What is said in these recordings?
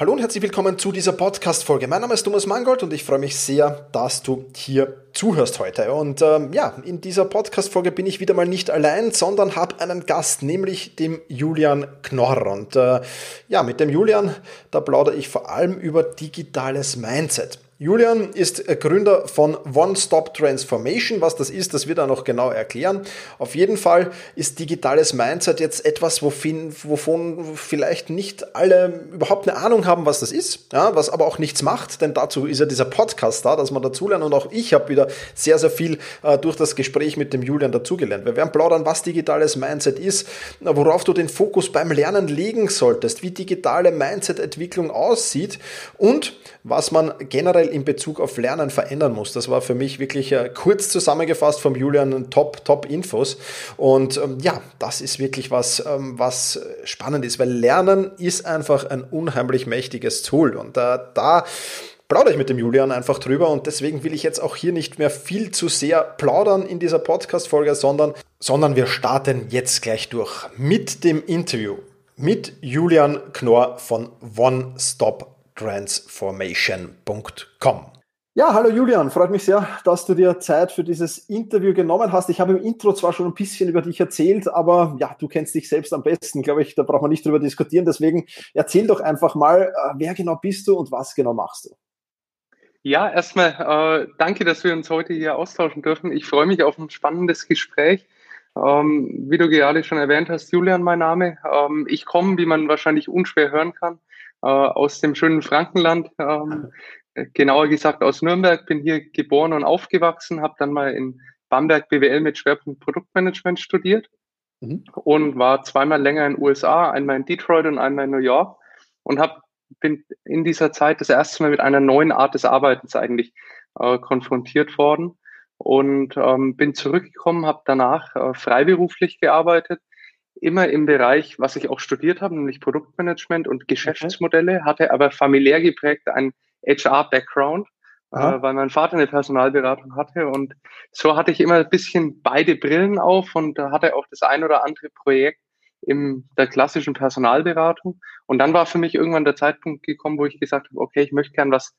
Hallo und herzlich willkommen zu dieser Podcast-Folge. Mein Name ist Thomas Mangold und ich freue mich sehr, dass du hier zuhörst heute. Und ähm, ja, in dieser Podcast-Folge bin ich wieder mal nicht allein, sondern habe einen Gast, nämlich dem Julian Knorr. Und äh, ja, mit dem Julian, da plaudere ich vor allem über digitales Mindset. Julian ist Gründer von One Stop Transformation. Was das ist, das wird er noch genau erklären. Auf jeden Fall ist digitales Mindset jetzt etwas, wovon, wovon vielleicht nicht alle überhaupt eine Ahnung haben, was das ist, ja, was aber auch nichts macht, denn dazu ist ja dieser Podcast da, dass man dazulernt und auch ich habe wieder sehr, sehr viel äh, durch das Gespräch mit dem Julian dazugelernt. Wir werden plaudern, was digitales Mindset ist, worauf du den Fokus beim Lernen legen solltest, wie digitale Mindset-Entwicklung aussieht und was man generell in Bezug auf Lernen verändern muss. Das war für mich wirklich äh, kurz zusammengefasst vom Julian Top, Top Infos. Und ähm, ja, das ist wirklich was, ähm, was spannend ist, weil Lernen ist einfach ein unheimlich mächtiges Tool. Und äh, da plaudere ich mit dem Julian einfach drüber und deswegen will ich jetzt auch hier nicht mehr viel zu sehr plaudern in dieser Podcast-Folge, sondern, sondern wir starten jetzt gleich durch mit dem Interview mit Julian Knorr von One Stop transformation.com. Ja, hallo Julian, freut mich sehr, dass du dir Zeit für dieses Interview genommen hast. Ich habe im Intro zwar schon ein bisschen über dich erzählt, aber ja, du kennst dich selbst am besten, glaube ich, da braucht man nicht drüber diskutieren. Deswegen erzähl doch einfach mal, äh, wer genau bist du und was genau machst du? Ja, erstmal äh, danke, dass wir uns heute hier austauschen dürfen. Ich freue mich auf ein spannendes Gespräch. Ähm, wie du gerade schon erwähnt hast, Julian mein Name. Ähm, ich komme, wie man wahrscheinlich unschwer hören kann, äh, aus dem schönen Frankenland, ähm, äh, genauer gesagt aus Nürnberg, bin hier geboren und aufgewachsen, habe dann mal in Bamberg BWL mit Schwerpunkt Produktmanagement studiert mhm. und war zweimal länger in den USA, einmal in Detroit und einmal in New York. Und hab, bin in dieser Zeit das erste Mal mit einer neuen Art des Arbeitens eigentlich äh, konfrontiert worden. Und ähm, bin zurückgekommen, habe danach äh, freiberuflich gearbeitet, immer im Bereich, was ich auch studiert habe, nämlich Produktmanagement und Geschäftsmodelle, okay. hatte aber familiär geprägt einen HR-Background, äh, weil mein Vater eine Personalberatung hatte und so hatte ich immer ein bisschen beide Brillen auf und da hatte auch das ein oder andere Projekt in der klassischen Personalberatung. Und dann war für mich irgendwann der Zeitpunkt gekommen, wo ich gesagt habe, okay, ich möchte gern was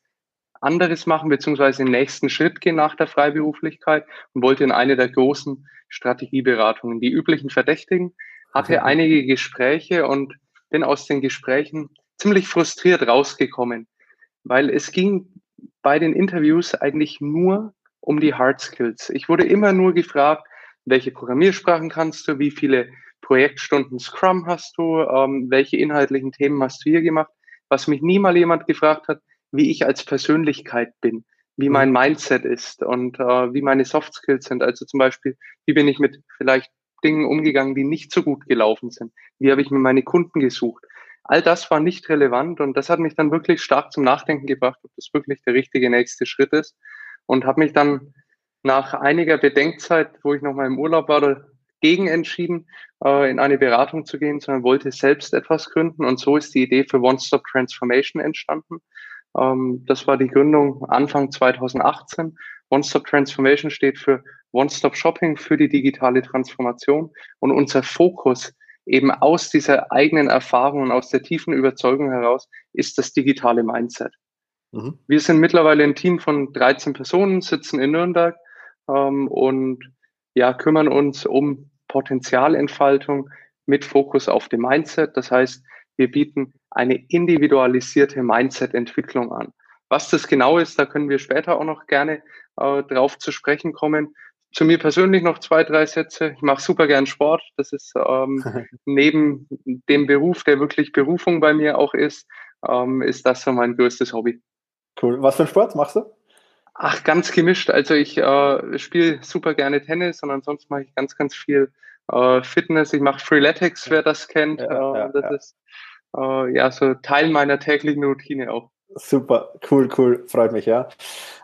anderes machen, beziehungsweise den nächsten Schritt gehen nach der Freiberuflichkeit und wollte in eine der großen Strategieberatungen, die üblichen Verdächtigen, hatte okay. einige Gespräche und bin aus den Gesprächen ziemlich frustriert rausgekommen, weil es ging bei den Interviews eigentlich nur um die Hard Skills. Ich wurde immer nur gefragt, welche Programmiersprachen kannst du, wie viele Projektstunden Scrum hast du, ähm, welche inhaltlichen Themen hast du hier gemacht, was mich nie mal jemand gefragt hat, wie ich als Persönlichkeit bin, wie mhm. mein Mindset ist und äh, wie meine Soft Skills sind. Also zum Beispiel, wie bin ich mit vielleicht Dingen umgegangen, die nicht so gut gelaufen sind? Wie habe ich mir meine Kunden gesucht? All das war nicht relevant und das hat mich dann wirklich stark zum Nachdenken gebracht, ob das wirklich der richtige nächste Schritt ist und habe mich dann nach einiger Bedenkzeit, wo ich noch mal im Urlaub war, dagegen entschieden, äh, in eine Beratung zu gehen, sondern wollte selbst etwas gründen und so ist die Idee für One Stop Transformation entstanden. Ähm, das war die Gründung Anfang 2018. One Stop Transformation steht für One-Stop-Shopping für die digitale Transformation und unser Fokus eben aus dieser eigenen Erfahrung und aus der tiefen Überzeugung heraus ist das digitale Mindset. Mhm. Wir sind mittlerweile ein Team von 13 Personen, sitzen in Nürnberg ähm, und ja, kümmern uns um Potenzialentfaltung mit Fokus auf dem Mindset. Das heißt, wir bieten eine individualisierte Mindset-Entwicklung an. Was das genau ist, da können wir später auch noch gerne äh, drauf zu sprechen kommen. Zu mir persönlich noch zwei, drei Sätze. Ich mache super gern Sport. Das ist ähm, neben dem Beruf, der wirklich Berufung bei mir auch ist, ähm, ist das so mein größtes Hobby. Cool. Was für ein Sport machst du? Ach, ganz gemischt. Also ich äh, spiele super gerne Tennis und ansonsten mache ich ganz, ganz viel äh, Fitness. Ich mache Freeletics, wer das kennt. Ja, ja, äh, das ja. ist äh, ja so Teil meiner täglichen Routine auch. Super, cool, cool, freut mich, ja.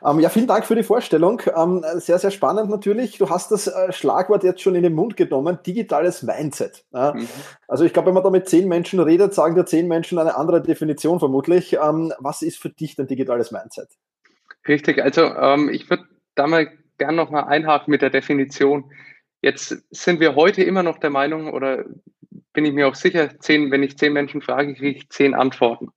Ähm, ja, vielen Dank für die Vorstellung. Ähm, sehr, sehr spannend natürlich. Du hast das äh, Schlagwort jetzt schon in den Mund genommen, digitales Mindset. Ja. Mhm. Also ich glaube, wenn man da mit zehn Menschen redet, sagen dir zehn Menschen eine andere Definition vermutlich. Ähm, was ist für dich denn digitales Mindset? Richtig, also ähm, ich würde da mal gern nochmal einhaken mit der Definition. Jetzt sind wir heute immer noch der Meinung, oder bin ich mir auch sicher, zehn, wenn ich zehn Menschen frage, kriege ich zehn Antworten.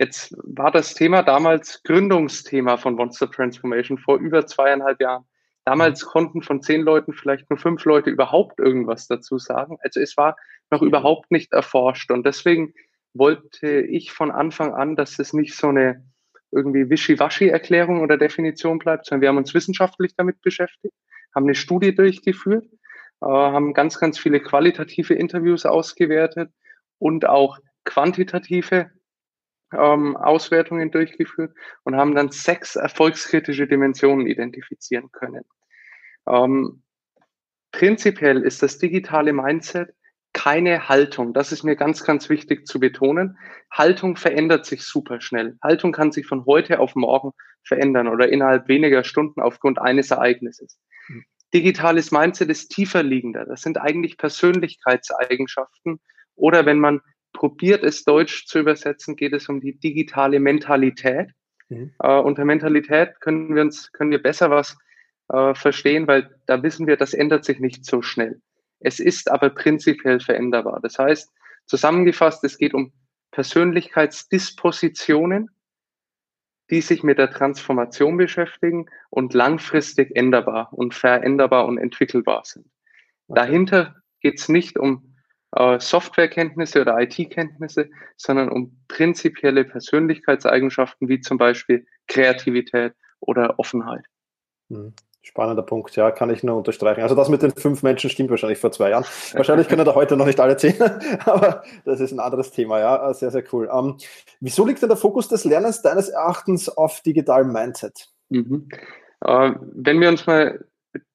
Jetzt war das Thema damals Gründungsthema von Monster Transformation vor über zweieinhalb Jahren. Damals konnten von zehn Leuten vielleicht nur fünf Leute überhaupt irgendwas dazu sagen. Also es war noch überhaupt nicht erforscht. Und deswegen wollte ich von Anfang an, dass es nicht so eine irgendwie Wischiwaschi-Erklärung oder Definition bleibt, sondern wir haben uns wissenschaftlich damit beschäftigt, haben eine Studie durchgeführt, haben ganz, ganz viele qualitative Interviews ausgewertet und auch quantitative ähm, Auswertungen durchgeführt und haben dann sechs erfolgskritische Dimensionen identifizieren können. Ähm, prinzipiell ist das digitale Mindset keine Haltung. Das ist mir ganz, ganz wichtig zu betonen. Haltung verändert sich super schnell. Haltung kann sich von heute auf morgen verändern oder innerhalb weniger Stunden aufgrund eines Ereignisses. Digitales Mindset ist tiefer liegender. Das sind eigentlich Persönlichkeitseigenschaften oder wenn man probiert es deutsch zu übersetzen, geht es um die digitale Mentalität. Mhm. Äh, unter Mentalität können wir uns, können wir besser was äh, verstehen, weil da wissen wir, das ändert sich nicht so schnell. Es ist aber prinzipiell veränderbar. Das heißt, zusammengefasst, es geht um Persönlichkeitsdispositionen, die sich mit der Transformation beschäftigen und langfristig änderbar und veränderbar und entwickelbar sind. Okay. Dahinter geht es nicht um äh, Softwarekenntnisse oder IT-Kenntnisse, sondern um prinzipielle Persönlichkeitseigenschaften wie zum Beispiel Kreativität oder Offenheit. Hm. Spannender Punkt, ja, kann ich nur unterstreichen. Also das mit den fünf Menschen stimmt wahrscheinlich vor zwei Jahren. Wahrscheinlich können da heute noch nicht alle zehn, aber das ist ein anderes Thema, ja, sehr, sehr cool. Ähm, wieso liegt denn der Fokus des Lernens deines Erachtens auf digitalem Mindset? Mhm. Äh, wenn wir uns mal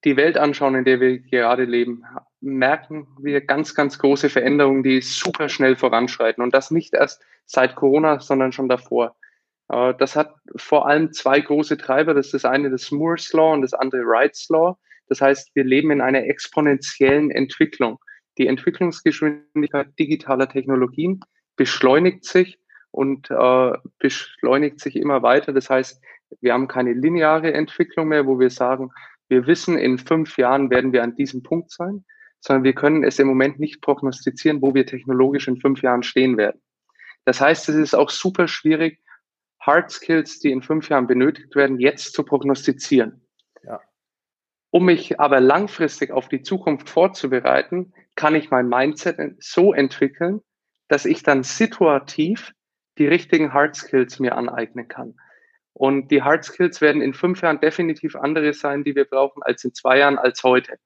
die Welt anschauen, in der wir gerade leben, merken wir ganz, ganz große Veränderungen, die super schnell voranschreiten. Und das nicht erst seit Corona, sondern schon davor. Äh, das hat vor allem zwei große Treiber. Das ist das eine das Moore's Law und das andere Wright's Law. Das heißt, wir leben in einer exponentiellen Entwicklung. Die Entwicklungsgeschwindigkeit digitaler Technologien beschleunigt sich und äh, beschleunigt sich immer weiter. Das heißt, wir haben keine lineare Entwicklung mehr, wo wir sagen, wir wissen, in fünf Jahren werden wir an diesem Punkt sein, sondern wir können es im Moment nicht prognostizieren, wo wir technologisch in fünf Jahren stehen werden. Das heißt, es ist auch super schwierig, Hard Skills, die in fünf Jahren benötigt werden, jetzt zu prognostizieren. Ja. Um mich aber langfristig auf die Zukunft vorzubereiten, kann ich mein Mindset so entwickeln, dass ich dann situativ die richtigen Hard Skills mir aneignen kann. Und die Hard Skills werden in fünf Jahren definitiv andere sein, die wir brauchen, als in zwei Jahren, als heute.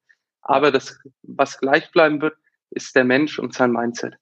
Aber das, was gleich bleiben wird, ist der Mensch und sein Mindset.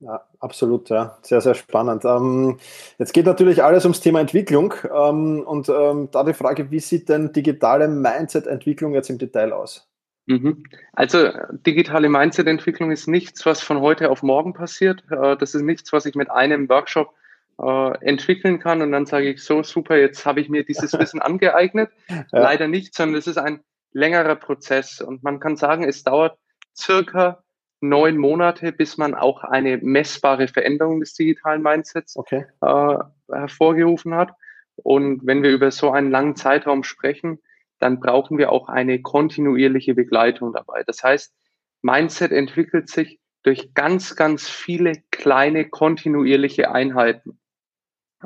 Ja, absolut, ja. Sehr, sehr spannend. Ähm, jetzt geht natürlich alles ums Thema Entwicklung ähm, und ähm, da die Frage, wie sieht denn digitale Mindset-Entwicklung jetzt im Detail aus? Mhm. Also digitale Mindset-Entwicklung ist nichts, was von heute auf morgen passiert. Äh, das ist nichts, was ich mit einem Workshop äh, entwickeln kann und dann sage ich so, super, jetzt habe ich mir dieses Wissen angeeignet. Ja. Leider nicht, sondern es ist ein längerer Prozess und man kann sagen, es dauert circa neun Monate, bis man auch eine messbare Veränderung des digitalen Mindsets okay. äh, hervorgerufen hat. Und wenn wir über so einen langen Zeitraum sprechen, dann brauchen wir auch eine kontinuierliche Begleitung dabei. Das heißt, Mindset entwickelt sich durch ganz, ganz viele kleine kontinuierliche Einheiten.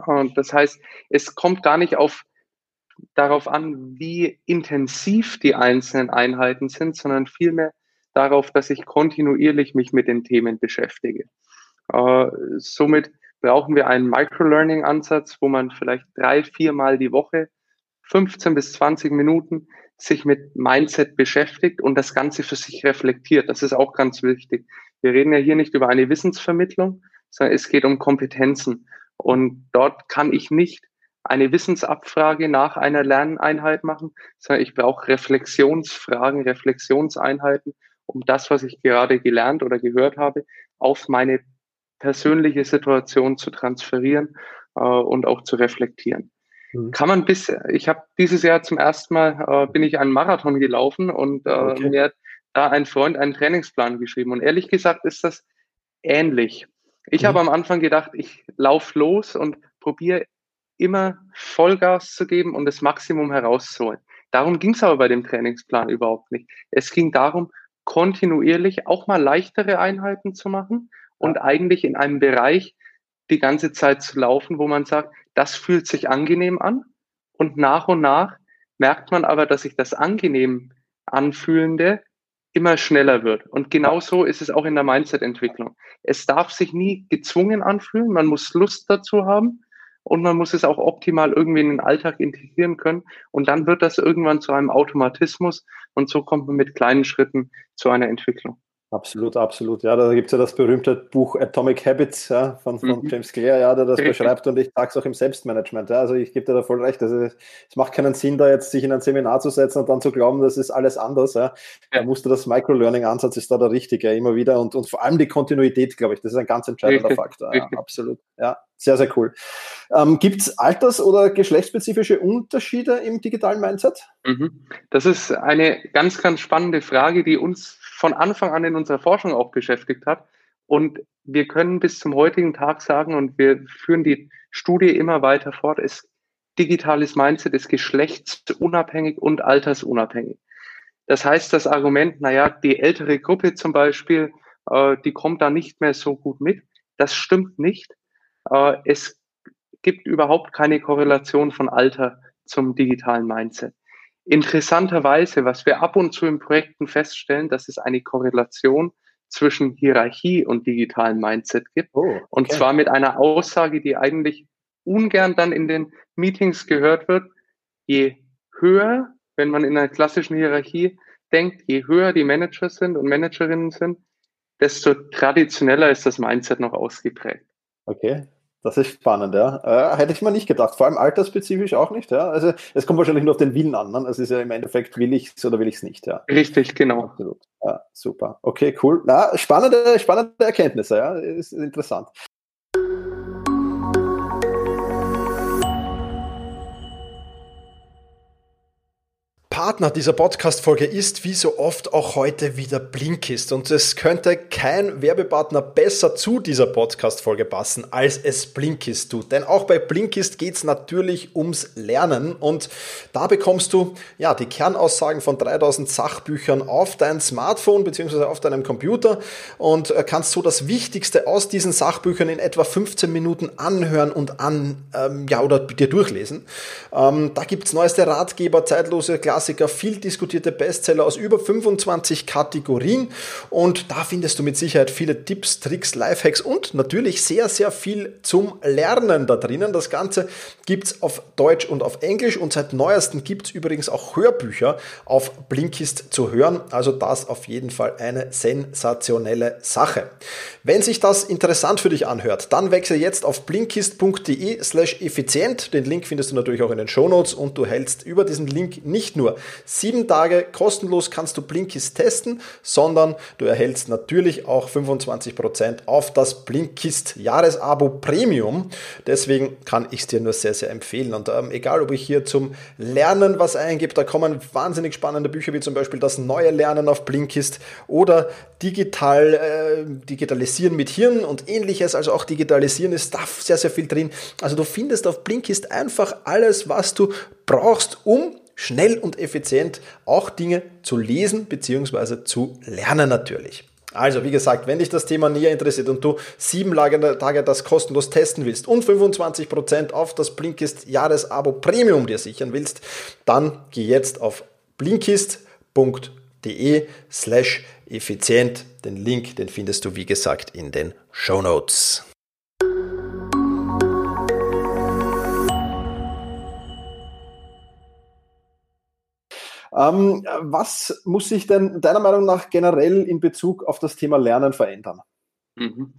Und das heißt, es kommt gar nicht auf darauf an, wie intensiv die einzelnen Einheiten sind, sondern vielmehr darauf, dass ich kontinuierlich mich mit den Themen beschäftige. Äh, somit brauchen wir einen Microlearning-Ansatz, wo man vielleicht drei, viermal die Woche 15 bis 20 Minuten sich mit Mindset beschäftigt und das Ganze für sich reflektiert. Das ist auch ganz wichtig. Wir reden ja hier nicht über eine Wissensvermittlung, sondern es geht um Kompetenzen. Und dort kann ich nicht eine Wissensabfrage nach einer Lerneinheit machen, sondern ich brauche Reflexionsfragen, Reflexionseinheiten, um das, was ich gerade gelernt oder gehört habe, auf meine persönliche Situation zu transferieren äh, und auch zu reflektieren. Mhm. Kann man bis, ich habe dieses Jahr zum ersten Mal, äh, bin ich einen Marathon gelaufen und äh, okay. mir hat da ein Freund einen Trainingsplan geschrieben. Und ehrlich gesagt ist das ähnlich. Ich mhm. habe am Anfang gedacht, ich laufe los und probiere immer Vollgas zu geben und das Maximum herauszuholen. Darum ging es aber bei dem Trainingsplan überhaupt nicht. Es ging darum, kontinuierlich auch mal leichtere Einheiten zu machen und ja. eigentlich in einem Bereich die ganze Zeit zu laufen, wo man sagt, das fühlt sich angenehm an. Und nach und nach merkt man aber, dass sich das angenehm anfühlende immer schneller wird. Und genauso ist es auch in der Mindset-Entwicklung. Es darf sich nie gezwungen anfühlen. Man muss Lust dazu haben und man muss es auch optimal irgendwie in den Alltag integrieren können. Und dann wird das irgendwann zu einem Automatismus und so kommt man mit kleinen Schritten zu einer Entwicklung. Absolut, absolut. Ja, da gibt es ja das berühmte Buch Atomic Habits ja, von, von mhm. James Clear, ja, der das beschreibt und ich sage es auch im Selbstmanagement. Ja, also ich gebe dir da voll recht. Also, es macht keinen Sinn, da jetzt sich in ein Seminar zu setzen und dann zu glauben, das ist alles anders. Ja. Da musst du das Microlearning-Ansatz ist da der richtige, immer wieder und, und vor allem die Kontinuität, glaube ich, das ist ein ganz entscheidender. Faktor. Ja, absolut. Ja, sehr, sehr cool. Ähm, Gibt es alters- oder geschlechtsspezifische Unterschiede im digitalen Mindset? Mhm. Das ist eine ganz, ganz spannende Frage, die uns von Anfang an in unserer Forschung auch beschäftigt hat. Und wir können bis zum heutigen Tag sagen, und wir führen die Studie immer weiter fort, ist digitales Mindset ist geschlechtsunabhängig und altersunabhängig. Das heißt, das Argument, naja, die ältere Gruppe zum Beispiel, äh, die kommt da nicht mehr so gut mit, das stimmt nicht. Äh, es gibt überhaupt keine Korrelation von Alter zum digitalen Mindset. Interessanterweise, was wir ab und zu in Projekten feststellen, dass es eine Korrelation zwischen Hierarchie und digitalen Mindset gibt. Oh, okay. Und zwar mit einer Aussage, die eigentlich ungern dann in den Meetings gehört wird. Je höher, wenn man in einer klassischen Hierarchie denkt, je höher die Manager sind und Managerinnen sind, desto traditioneller ist das Mindset noch ausgeprägt. Okay. Das ist spannend, ja. Äh, hätte ich mir nicht gedacht. Vor allem altersspezifisch auch nicht, ja. Also es kommt wahrscheinlich nur auf den Willen an. Ne? Es ist ja im Endeffekt, will ich es oder will ich es nicht, ja. Richtig, genau. Absolut. Ja, super. Okay, cool. Na, spannende, spannende Erkenntnisse, ja. Ist interessant. Partner dieser Podcast-Folge ist wie so oft auch heute wieder Blinkist. Und es könnte kein Werbepartner besser zu dieser Podcast-Folge passen, als es Blinkist tut. Denn auch bei Blinkist geht es natürlich ums Lernen. Und da bekommst du ja die Kernaussagen von 3000 Sachbüchern auf dein Smartphone bzw. auf deinem Computer und äh, kannst so das Wichtigste aus diesen Sachbüchern in etwa 15 Minuten anhören und an, ähm, ja, oder dir durchlesen. Ähm, da es neueste Ratgeber, zeitlose Klasse Klassiker, viel diskutierte Bestseller aus über 25 Kategorien und da findest du mit Sicherheit viele Tipps, Tricks, Lifehacks und natürlich sehr, sehr viel zum Lernen da drinnen. Das Ganze gibt es auf Deutsch und auf Englisch und seit neuestem gibt es übrigens auch Hörbücher auf Blinkist zu hören. Also das auf jeden Fall eine sensationelle Sache. Wenn sich das interessant für dich anhört, dann wechsle jetzt auf blinkist.de slash effizient. Den Link findest du natürlich auch in den Shownotes und du hältst über diesen Link nicht nur sieben Tage kostenlos kannst du Blinkist testen, sondern du erhältst natürlich auch 25% auf das Blinkist Jahresabo Premium. Deswegen kann ich es dir nur sehr, sehr empfehlen. Und ähm, egal, ob ich hier zum Lernen was eingebe, da kommen wahnsinnig spannende Bücher wie zum Beispiel das neue Lernen auf Blinkist oder digital, äh, digitalisieren mit Hirn und ähnliches, also auch digitalisieren ist da sehr, sehr viel drin. Also du findest auf Blinkist einfach alles, was du brauchst, um schnell und effizient auch Dinge zu lesen bzw. zu lernen natürlich. Also, wie gesagt, wenn dich das Thema näher interessiert und du sieben Tage das kostenlos testen willst und 25% auf das Blinkist Jahresabo Premium dir sichern willst, dann geh jetzt auf blinkist.com de slash effizient. Den Link, den findest du wie gesagt in den Show Notes. Ähm, was muss sich denn deiner Meinung nach generell in Bezug auf das Thema Lernen verändern? Mhm.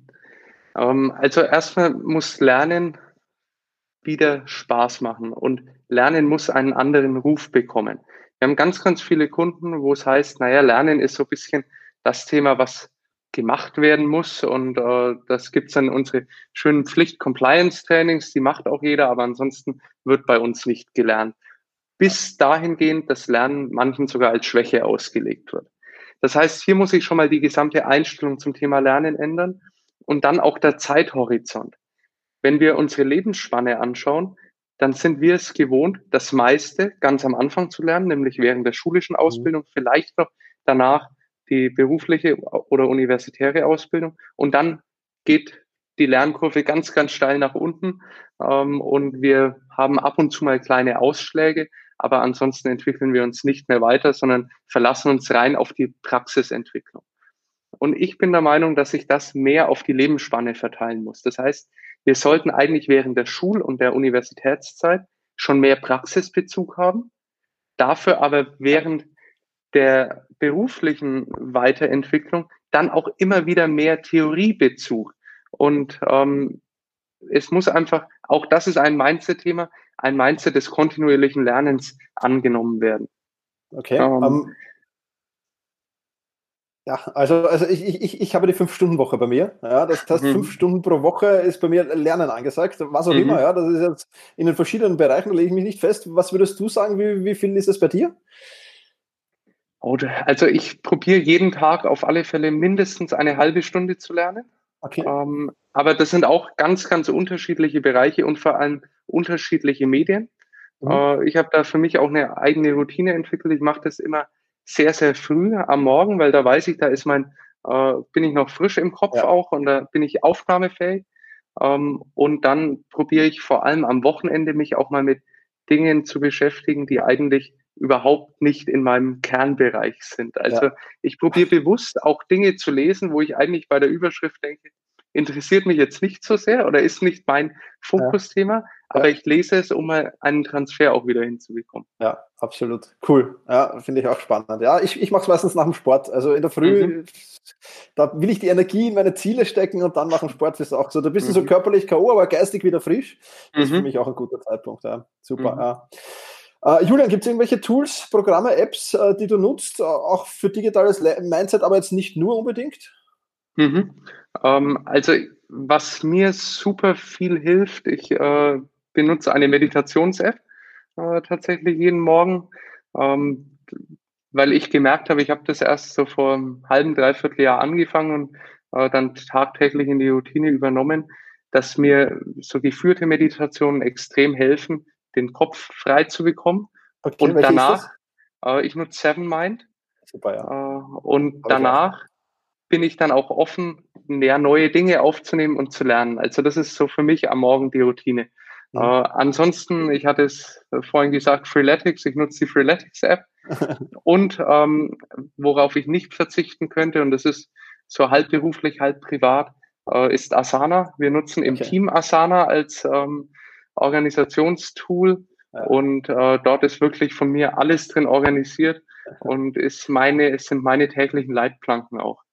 Ähm, also erstmal muss Lernen wieder Spaß machen und Lernen muss einen anderen Ruf bekommen. Wir haben ganz, ganz viele Kunden, wo es heißt, naja, Lernen ist so ein bisschen das Thema, was gemacht werden muss. Und äh, das gibt's dann unsere schönen Pflicht-Compliance-Trainings, die macht auch jeder, aber ansonsten wird bei uns nicht gelernt. Bis dahingehend das Lernen manchen sogar als Schwäche ausgelegt wird. Das heißt, hier muss ich schon mal die gesamte Einstellung zum Thema Lernen ändern und dann auch der Zeithorizont. Wenn wir unsere Lebensspanne anschauen, dann sind wir es gewohnt, das meiste ganz am Anfang zu lernen, nämlich während der schulischen mhm. Ausbildung, vielleicht noch danach die berufliche oder universitäre Ausbildung. Und dann geht die Lernkurve ganz, ganz steil nach unten. Ähm, und wir haben ab und zu mal kleine Ausschläge, aber ansonsten entwickeln wir uns nicht mehr weiter, sondern verlassen uns rein auf die Praxisentwicklung. Und ich bin der Meinung, dass sich das mehr auf die Lebensspanne verteilen muss. Das heißt, wir sollten eigentlich während der Schul- und der Universitätszeit schon mehr Praxisbezug haben, dafür aber während der beruflichen Weiterentwicklung dann auch immer wieder mehr Theoriebezug. Und ähm, es muss einfach, auch das ist ein Mindset-Thema, ein Mindset des kontinuierlichen Lernens angenommen werden. Okay. Ähm, um, ähm, ja, also, also ich, ich, ich habe die Fünf-Stunden-Woche bei mir. Ja, das heißt, mhm. fünf Stunden pro Woche ist bei mir Lernen angesagt, was auch mhm. immer. Ja, das ist jetzt in den verschiedenen Bereichen, da lege ich mich nicht fest. Was würdest du sagen, wie, wie viel ist es bei dir? Also ich probiere jeden Tag auf alle Fälle mindestens eine halbe Stunde zu lernen. Okay. Ähm, aber das sind auch ganz, ganz unterschiedliche Bereiche und vor allem unterschiedliche Medien. Mhm. Äh, ich habe da für mich auch eine eigene Routine entwickelt. Ich mache das immer sehr, sehr früh am Morgen, weil da weiß ich, da ist mein, äh, bin ich noch frisch im Kopf ja. auch und da bin ich aufnahmefähig. Ähm, und dann probiere ich vor allem am Wochenende mich auch mal mit Dingen zu beschäftigen, die eigentlich überhaupt nicht in meinem Kernbereich sind. Also ja. ich probiere bewusst auch Dinge zu lesen, wo ich eigentlich bei der Überschrift denke, interessiert mich jetzt nicht so sehr oder ist nicht mein Fokusthema, ja. aber ja. ich lese es, um mal einen Transfer auch wieder hinzubekommen. Ja, absolut. Cool. Ja, finde ich auch spannend. Ja, ich, ich mache es meistens nach dem Sport. Also in der Früh, mhm. da will ich die Energie in meine Ziele stecken und dann nach dem Sport ist es auch so. Da bist mhm. du so mhm. körperlich K.O., aber geistig wieder frisch. Das mhm. ist für mich auch ein guter Zeitpunkt. Ja. Super. Mhm. Ja. Uh, Julian, gibt es irgendwelche Tools, Programme, Apps, uh, die du nutzt, uh, auch für digitales Mindset, aber jetzt nicht nur unbedingt? Mhm. Ähm, also, was mir super viel hilft, ich äh, benutze eine Meditations-App äh, tatsächlich jeden Morgen, ähm, weil ich gemerkt habe, ich habe das erst so vor einem halben, dreiviertel Jahr angefangen und äh, dann tagtäglich in die Routine übernommen, dass mir so geführte Meditationen extrem helfen, den Kopf frei zu bekommen. Okay, und danach, äh, ich nutze Seven Mind. Super, ja. Äh, und danach bin ich dann auch offen, mehr neue Dinge aufzunehmen und zu lernen. Also das ist so für mich am Morgen die Routine. Mhm. Äh, ansonsten, ich hatte es vorhin gesagt, Freeletics, ich nutze die Freeletics App. und ähm, worauf ich nicht verzichten könnte, und das ist so halb beruflich, halb privat, äh, ist Asana. Wir nutzen im okay. Team Asana als ähm, Organisationstool. Und äh, dort ist wirklich von mir alles drin organisiert. Und ist meine, es sind meine täglichen Leitplanken auch.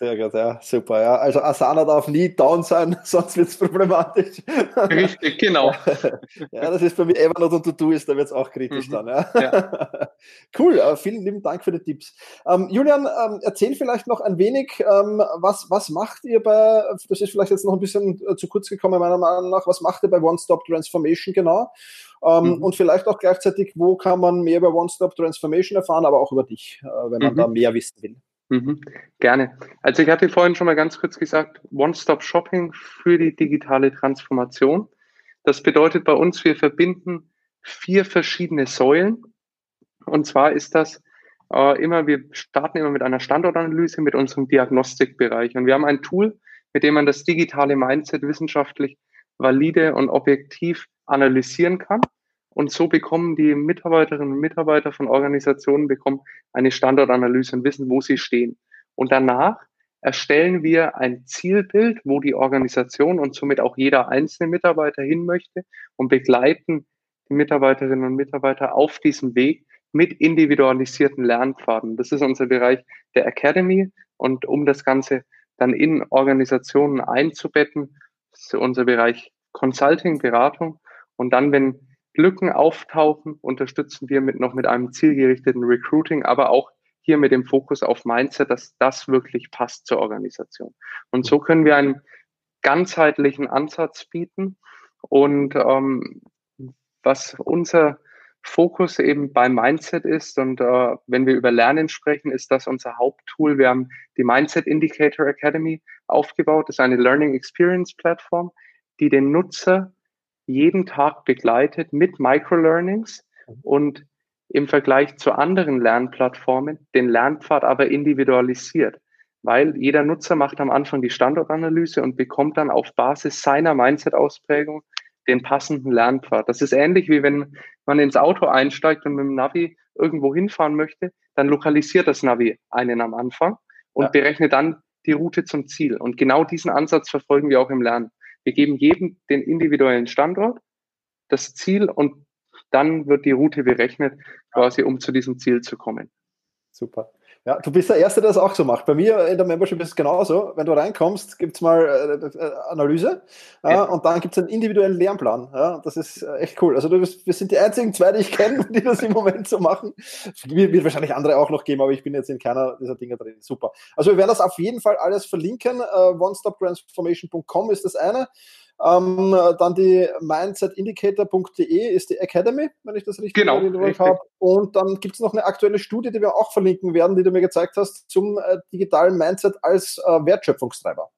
Sehr gut, ja, super. Ja. Also Asana darf nie down sein, sonst wird es problematisch. Richtig, genau. ja, das ist bei mir Evernote und To-Do ist, da wird es auch kritisch mhm. dann. Ja. ja. cool, uh, vielen lieben Dank für die Tipps. Ähm, Julian, ähm, erzähl vielleicht noch ein wenig, ähm, was, was macht ihr bei, das ist vielleicht jetzt noch ein bisschen äh, zu kurz gekommen, meiner Meinung nach, was macht ihr bei One-Stop Transformation genau? Ähm, mhm. Und vielleicht auch gleichzeitig, wo kann man mehr über One-Stop Transformation erfahren, aber auch über dich, äh, wenn man mhm. da mehr wissen will. Mhm, gerne. Also ich hatte vorhin schon mal ganz kurz gesagt, One-Stop-Shopping für die digitale Transformation. Das bedeutet bei uns, wir verbinden vier verschiedene Säulen. Und zwar ist das äh, immer, wir starten immer mit einer Standortanalyse mit unserem Diagnostikbereich. Und wir haben ein Tool, mit dem man das digitale Mindset wissenschaftlich valide und objektiv analysieren kann. Und so bekommen die Mitarbeiterinnen und Mitarbeiter von Organisationen bekommen eine Standortanalyse und wissen, wo sie stehen. Und danach erstellen wir ein Zielbild, wo die Organisation und somit auch jeder einzelne Mitarbeiter hin möchte und begleiten die Mitarbeiterinnen und Mitarbeiter auf diesem Weg mit individualisierten Lernpfaden. Das ist unser Bereich der Academy. Und um das Ganze dann in Organisationen einzubetten, ist unser Bereich Consulting, Beratung. Und dann, wenn Lücken auftauchen, unterstützen wir mit noch mit einem zielgerichteten Recruiting, aber auch hier mit dem Fokus auf Mindset, dass das wirklich passt zur Organisation. Und so können wir einen ganzheitlichen Ansatz bieten. Und ähm, was unser Fokus eben beim Mindset ist und äh, wenn wir über Lernen sprechen, ist das unser Haupttool. Wir haben die Mindset Indicator Academy aufgebaut. Das ist eine Learning Experience Plattform, die den Nutzer jeden Tag begleitet mit Microlearnings und im Vergleich zu anderen Lernplattformen den Lernpfad aber individualisiert, weil jeder Nutzer macht am Anfang die Standortanalyse und bekommt dann auf Basis seiner Mindset-Ausprägung den passenden Lernpfad. Das ist ähnlich wie wenn man ins Auto einsteigt und mit dem Navi irgendwo hinfahren möchte, dann lokalisiert das Navi einen am Anfang und ja. berechnet dann die Route zum Ziel. Und genau diesen Ansatz verfolgen wir auch im Lernen. Wir geben jedem den individuellen Standort, das Ziel und dann wird die Route berechnet, quasi um zu diesem Ziel zu kommen. Super. Ja, du bist der Erste, der das auch so macht. Bei mir in der Membership ist es genauso. Wenn du reinkommst, gibt es mal äh, äh, Analyse ja, ja. und dann gibt es einen individuellen Lernplan. Ja, das ist äh, echt cool. Also du bist, wir sind die einzigen zwei, die ich kenne, die das im Moment so machen. Wird, wird wahrscheinlich andere auch noch geben, aber ich bin jetzt in keiner dieser Dinge drin. Super. Also wir werden das auf jeden Fall alles verlinken. Uh, OneStopTransformation.com ist das eine. Ähm, dann die mindsetindicator.de ist die Academy, wenn ich das richtig genau, habe. Und dann gibt es noch eine aktuelle Studie, die wir auch verlinken werden, die du mir gezeigt hast, zum äh, digitalen Mindset als äh, Wertschöpfungstreiber.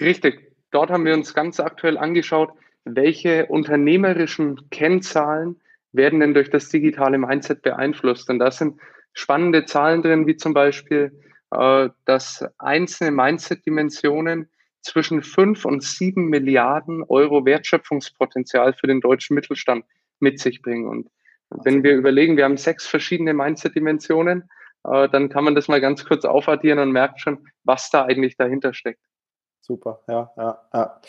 Richtig. Dort haben wir uns ganz aktuell angeschaut, welche unternehmerischen Kennzahlen werden denn durch das digitale Mindset beeinflusst. Und da sind spannende Zahlen drin, wie zum Beispiel, äh, dass einzelne Mindset-Dimensionen zwischen fünf und sieben Milliarden Euro Wertschöpfungspotenzial für den deutschen Mittelstand mit sich bringen. Und wenn wir überlegen, wir haben sechs verschiedene Mindset-Dimensionen, äh, dann kann man das mal ganz kurz aufaddieren und merkt schon, was da eigentlich dahinter steckt. Super, ja, ja, ja.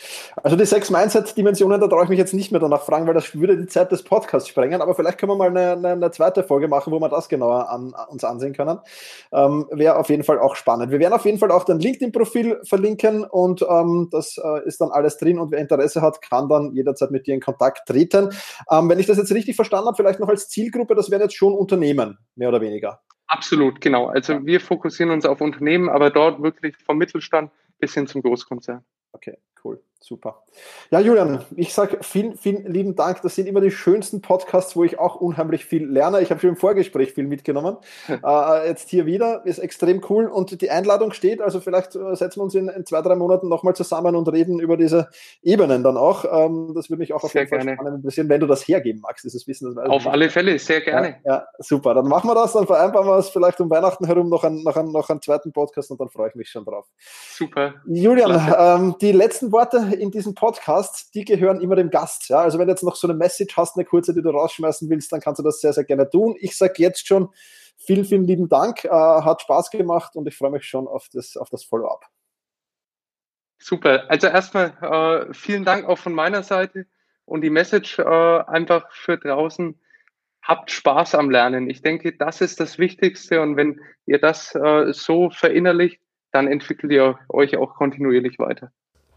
Also die sechs Mindset-Dimensionen, da traue ich mich jetzt nicht mehr danach fragen, weil das würde die Zeit des Podcasts sprengen, aber vielleicht können wir mal eine, eine, eine zweite Folge machen, wo wir das genauer an, uns ansehen können. Ähm, Wäre auf jeden Fall auch spannend. Wir werden auf jeden Fall auch dein LinkedIn-Profil verlinken und ähm, das äh, ist dann alles drin und wer Interesse hat, kann dann jederzeit mit dir in Kontakt treten. Ähm, wenn ich das jetzt richtig verstanden habe, vielleicht noch als Zielgruppe, das wären jetzt schon Unternehmen, mehr oder weniger. Absolut, genau. Also wir fokussieren uns auf Unternehmen, aber dort wirklich vom Mittelstand bis hin zum Großkonzern. Okay. Super. Ja, Julian, ich sage vielen, vielen lieben Dank. Das sind immer die schönsten Podcasts, wo ich auch unheimlich viel lerne. Ich habe schon im Vorgespräch viel mitgenommen. äh, jetzt hier wieder, ist extrem cool und die Einladung steht. Also vielleicht äh, setzen wir uns in, in zwei, drei Monaten nochmal zusammen und reden über diese Ebenen dann auch. Ähm, das würde mich auch auf sehr jeden Fall spannend interessieren, wenn du das hergeben magst, dieses Wissen. Auf alle Fälle, sehr gerne. Ja, ja, super. Dann machen wir das, dann vereinbaren wir es vielleicht um Weihnachten herum noch, ein, noch, ein, noch einen zweiten Podcast und dann freue ich mich schon drauf. Super. Julian, ähm, die letzten Worte in diesem Podcast, die gehören immer dem Gast. Ja? Also wenn du jetzt noch so eine Message hast, eine kurze, die du rausschmeißen willst, dann kannst du das sehr, sehr gerne tun. Ich sage jetzt schon vielen, vielen lieben Dank. Äh, hat Spaß gemacht und ich freue mich schon auf das, auf das Follow-up. Super. Also erstmal äh, vielen Dank auch von meiner Seite und die Message äh, einfach für draußen. Habt Spaß am Lernen. Ich denke, das ist das Wichtigste und wenn ihr das äh, so verinnerlicht, dann entwickelt ihr euch auch kontinuierlich weiter.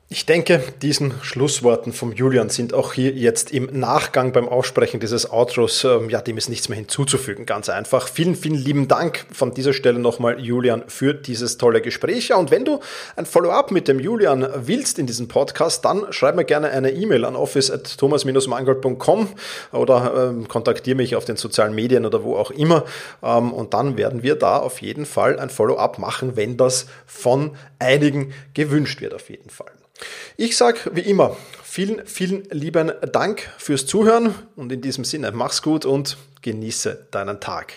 Ich denke, diesen Schlussworten vom Julian sind auch hier jetzt im Nachgang beim Aussprechen dieses Outros, ähm, ja, dem ist nichts mehr hinzuzufügen. Ganz einfach. Vielen, vielen lieben Dank von dieser Stelle nochmal, Julian, für dieses tolle Gespräch. Ja, und wenn du ein Follow-up mit dem Julian willst in diesem Podcast, dann schreib mir gerne eine E-Mail an office.thomas-mangold.com oder ähm, kontaktiere mich auf den sozialen Medien oder wo auch immer. Ähm, und dann werden wir da auf jeden Fall ein Follow-up machen, wenn das von einigen gewünscht wird, auf jeden Fall. Ich sage wie immer, vielen, vielen lieben Dank fürs Zuhören und in diesem Sinne, mach's gut und genieße deinen Tag.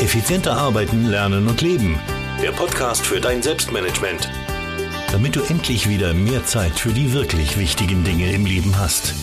Effizienter arbeiten, lernen und leben. Der Podcast für dein Selbstmanagement. Damit du endlich wieder mehr Zeit für die wirklich wichtigen Dinge im Leben hast.